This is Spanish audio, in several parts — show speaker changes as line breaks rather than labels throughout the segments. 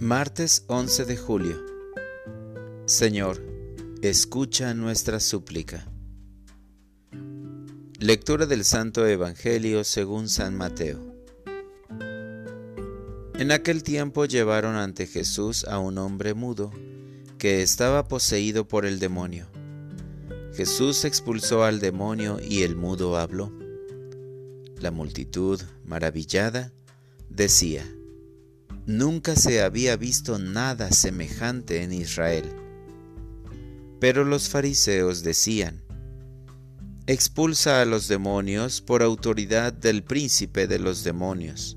Martes 11 de julio. Señor, escucha nuestra súplica. Lectura del Santo Evangelio según San Mateo. En aquel tiempo llevaron ante Jesús a un hombre mudo que estaba poseído por el demonio. Jesús expulsó al demonio y el mudo habló. La multitud, maravillada, decía, Nunca se había visto nada semejante en Israel. Pero los fariseos decían, expulsa a los demonios por autoridad del príncipe de los demonios.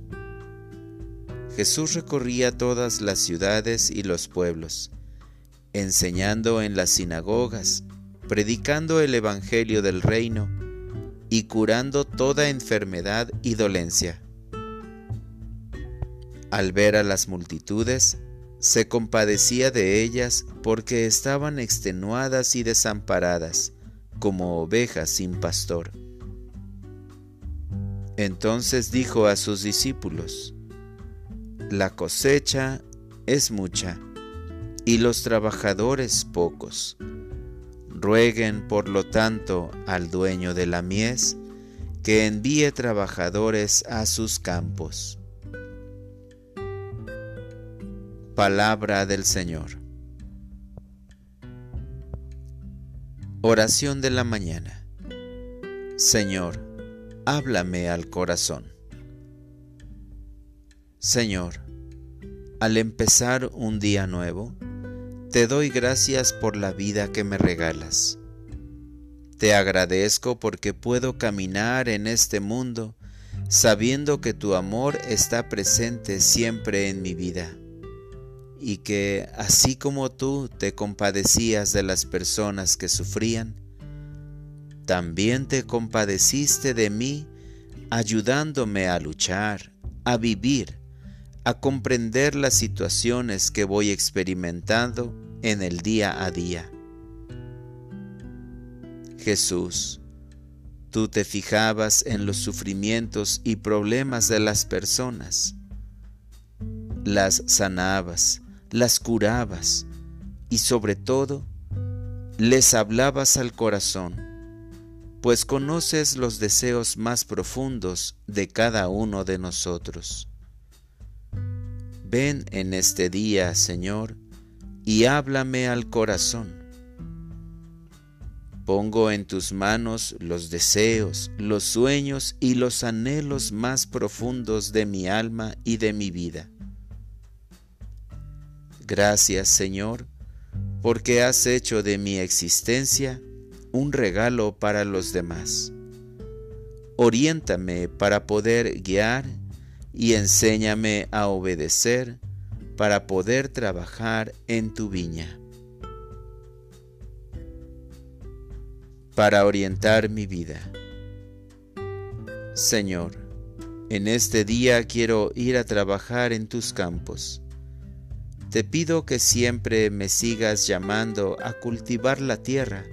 Jesús recorría todas las ciudades y los pueblos, enseñando en las sinagogas, predicando el Evangelio del reino y curando toda enfermedad y dolencia. Al ver a las multitudes, se compadecía de ellas porque estaban extenuadas y desamparadas, como ovejas sin pastor. Entonces dijo a sus discípulos, La cosecha es mucha, y los trabajadores pocos. Rueguen, por lo tanto, al dueño de la mies, que envíe trabajadores a sus campos. Palabra del Señor. Oración de la mañana. Señor, háblame al corazón. Señor, al empezar un día nuevo, te doy gracias por la vida que me regalas. Te agradezco porque puedo caminar en este mundo sabiendo que tu amor está presente siempre en mi vida y que así como tú te compadecías de las personas que sufrían, también te compadeciste de mí ayudándome a luchar, a vivir, a comprender las situaciones que voy experimentando en el día a día. Jesús, tú te fijabas en los sufrimientos y problemas de las personas, las sanabas, las curabas y sobre todo les hablabas al corazón, pues conoces los deseos más profundos de cada uno de nosotros. Ven en este día, Señor, y háblame al corazón. Pongo en tus manos los deseos, los sueños y los anhelos más profundos de mi alma y de mi vida. Gracias Señor, porque has hecho de mi existencia un regalo para los demás. Oriéntame para poder guiar y enséñame a obedecer para poder trabajar en tu viña. Para orientar mi vida. Señor, en este día quiero ir a trabajar en tus campos te pido que siempre me sigas llamando a cultivar la tierra,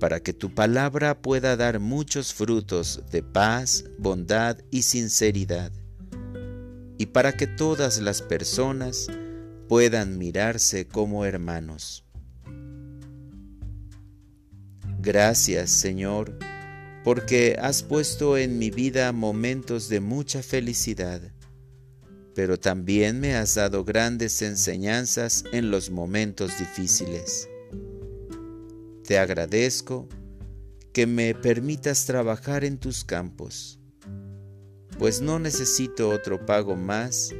para que tu palabra pueda dar muchos frutos de paz, bondad y sinceridad, y para que todas las personas puedan mirarse como hermanos. Gracias, Señor, porque has puesto en mi vida momentos de mucha felicidad pero también me has dado grandes enseñanzas en los momentos difíciles. Te agradezco que me permitas trabajar en tus campos, pues no necesito otro pago más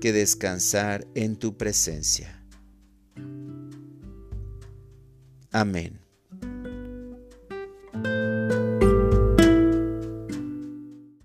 que descansar en tu presencia. Amén.